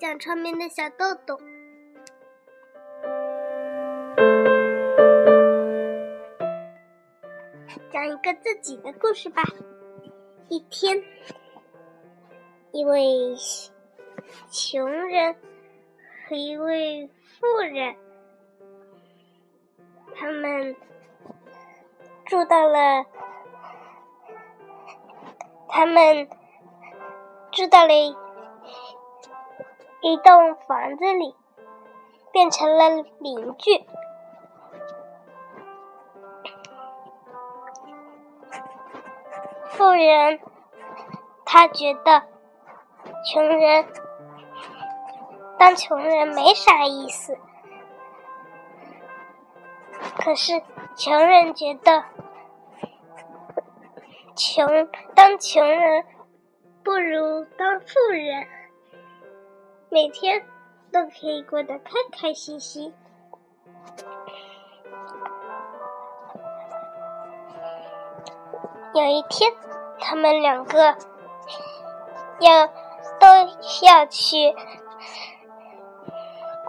讲窗边的小豆豆。讲一个自己的故事吧。一天，一位穷人和一位富人，他们住到了，他们住到了一栋房子里，变成了邻居。富人他觉得穷人当穷人没啥意思，可是穷人觉得穷当穷人不如当富人，每天都可以过得开开心心。有一天。他们两个要都要去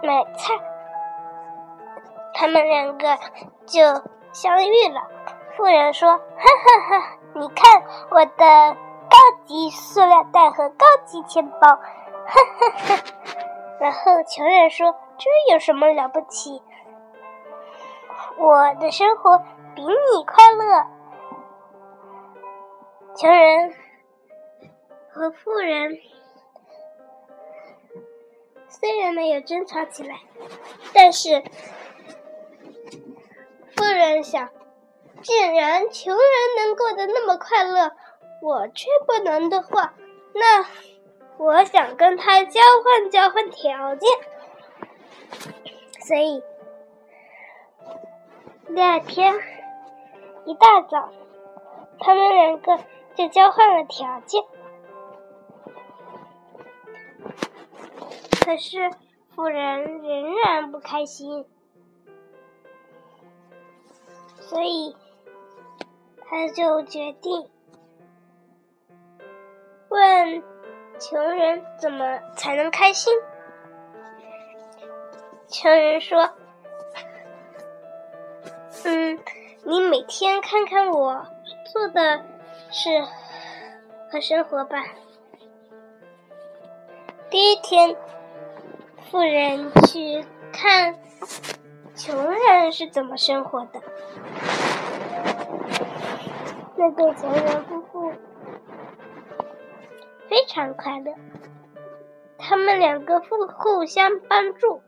买菜，他们两个就相遇了。富人说：“哈哈哈，你看我的高级塑料袋和高级钱包。”哈哈哈。然后穷人说：“这有什么了不起？我的生活比你快乐。”穷人和富人虽然没有争吵起来，但是富人想，既然穷人能过得那么快乐，我却不能的话，那我想跟他交换交换条件。所以第二天一大早，他们两个。就交换了条件，可是富人仍然不开心，所以他就决定问穷人怎么才能开心。穷人说：“嗯，你每天看看我做的。”是和生活吧。第一天，富人去看穷人是怎么生活的。那对穷人夫妇非常快乐，他们两个互互相帮助，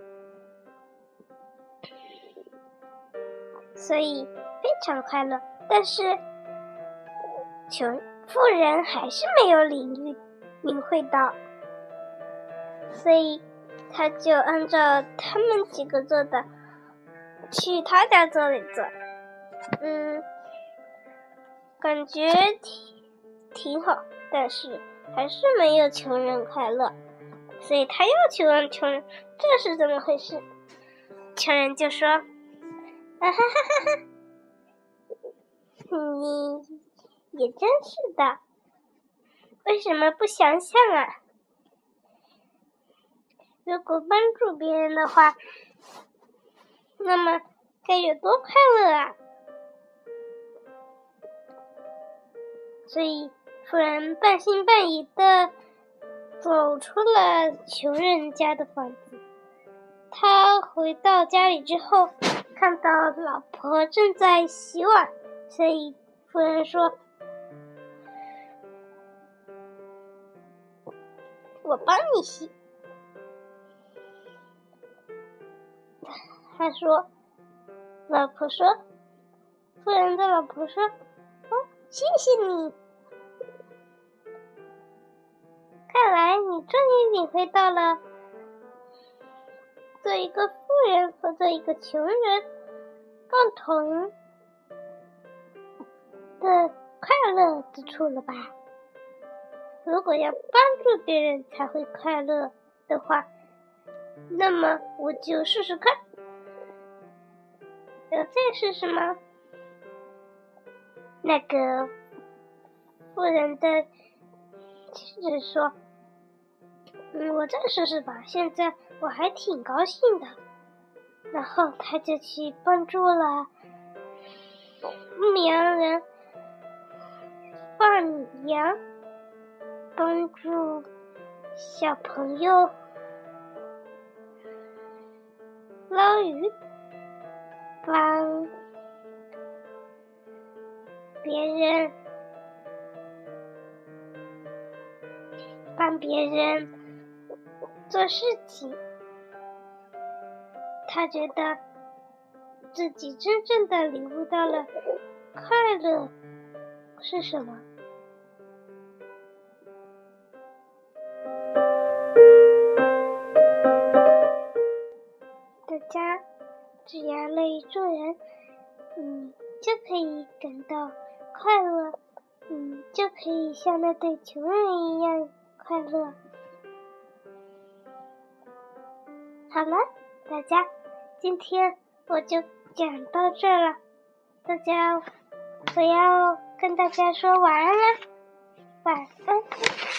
所以非常快乐。但是。穷富人还是没有领域领会到，所以他就按照他们几个做的，去他家做了一做，嗯，感觉挺挺好，但是还是没有穷人快乐，所以他又去问穷人这是怎么回事，穷人就说，啊哈哈哈哈，你。也真是的，为什么不想想啊？如果帮助别人的话，那么该有多快乐啊！所以，富人半信半疑的走出了穷人家的房子。他回到家里之后，看到老婆正在洗碗，所以夫人说。我帮你洗。他说：“老婆说，夫人的老婆说，哦，谢谢你。看来你终于领会到了，做一个富人和做一个穷人共同的快乐之处了吧？”如果要帮助别人才会快乐的话，那么我就试试看。要再试试吗？那个富人的妻子说：“我再试试吧。现在我还挺高兴的。然后他就去帮助了牧羊人放羊，帮助小朋友捞鱼，帮别人帮别人做事情。他觉得自己真正的领悟到了快乐是什么。大家只要乐于助人，嗯，就可以感到快乐，嗯，就可以像那对穷人一样快乐。好了，大家。今天我就讲到这了，大家，我要跟大家说晚安了，晚安。